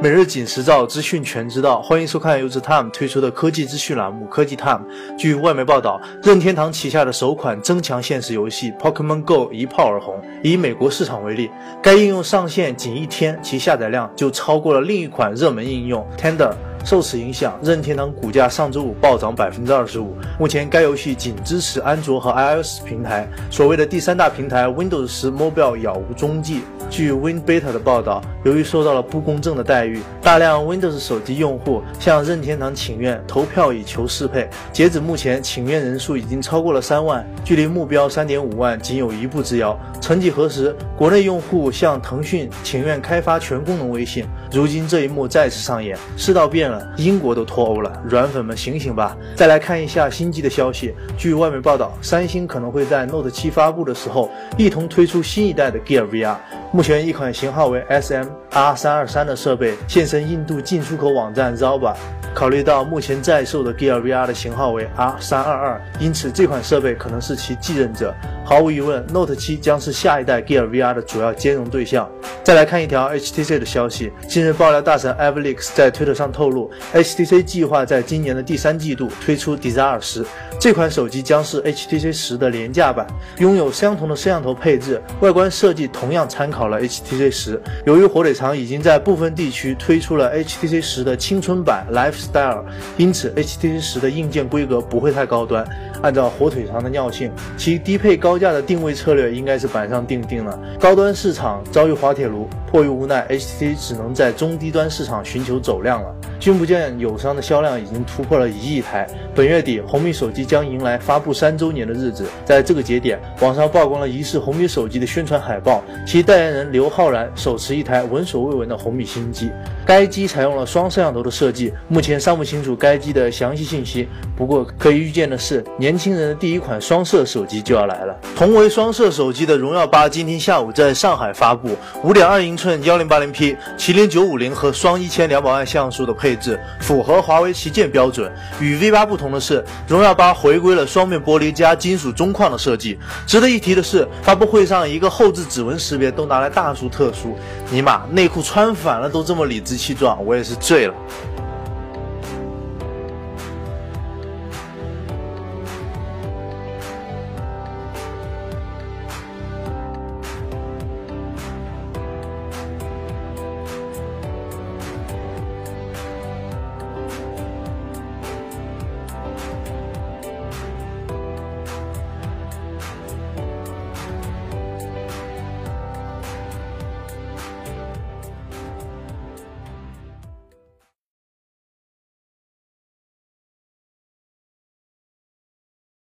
每日紧实照，资讯全知道。欢迎收看由 The Time 推出的科技资讯栏目《科技 Time》。据外媒报道，任天堂旗下的首款增强现实游戏《Pokemon Go》一炮而红。以美国市场为例，该应用上线仅一天，其下载量就超过了另一款热门应用 Tender。受此影响，任天堂股价上周五暴涨百分之二十五。目前该游戏仅支持安卓和 iOS 平台，所谓的第三大平台 Windows 十 Mobile 杳无踪迹。据 WinBeta 的报道，由于受到了不公正的待遇，大量 Windows 手机用户向任天堂请愿投票以求适配。截止目前，请愿人数已经超过了三万，距离目标三点五万仅有一步之遥。曾几何时，国内用户向腾讯请愿开发全功能微信，如今这一幕再次上演。世道变了，英国都脱欧了，软粉们醒醒吧！再来看一下新机的消息，据外媒报道，三星可能会在 Note 7发布的时候一同推出新一代的 Gear VR。目前，一款型号为 SM R 三二三的设备现身印度进出口网站 Zalba。考虑到目前在售的 Gear VR 的型号为 R 三二二，因此这款设备可能是其继任者。毫无疑问，Note 7将是下一代 Gear VR 的主要兼容对象。再来看一条 HTC 的消息，近日爆料大神 Avalix 在推特上透露，HTC 计划在今年的第三季度推出 Desire 十。这款手机将是 HTC 十的廉价版，拥有相同的摄像头配置，外观设计同样参考了 HTC 十。由于火腿肠已经在部分地区推出了 HTC 十的青春版 Lifestyle，因此 HTC 十的硬件规格不会太高端。按照火腿肠的尿性，其低配高价的定位策略应该是板上钉钉了。高端市场遭遇滑铁卢，迫于无奈，HTC 只能在中低端市场寻求走量了。君不见友商的销量已经突破了一亿台。本月底，红米手机将迎来发布三周年的日子。在这个节点，网上曝光了疑似红米手机的宣传海报，其代言人刘昊然手持一台闻所未闻的红米新机。该机采用了双摄像头的设计，目前尚不清楚该机的详细信息。不过可以预见的是，年年轻人的第一款双摄手机就要来了。同为双摄手机的荣耀八今天下午在上海发布，五点二英寸幺零八零 P、麒麟九五零和双一千两百万像素的配。配置符合华为旗舰标准。与 V 八不同的是，荣耀八回归了双面玻璃加金属中框的设计。值得一提的是，发布会上一个后置指纹识别都拿来大书特书，尼玛内裤穿反了都这么理直气壮，我也是醉了。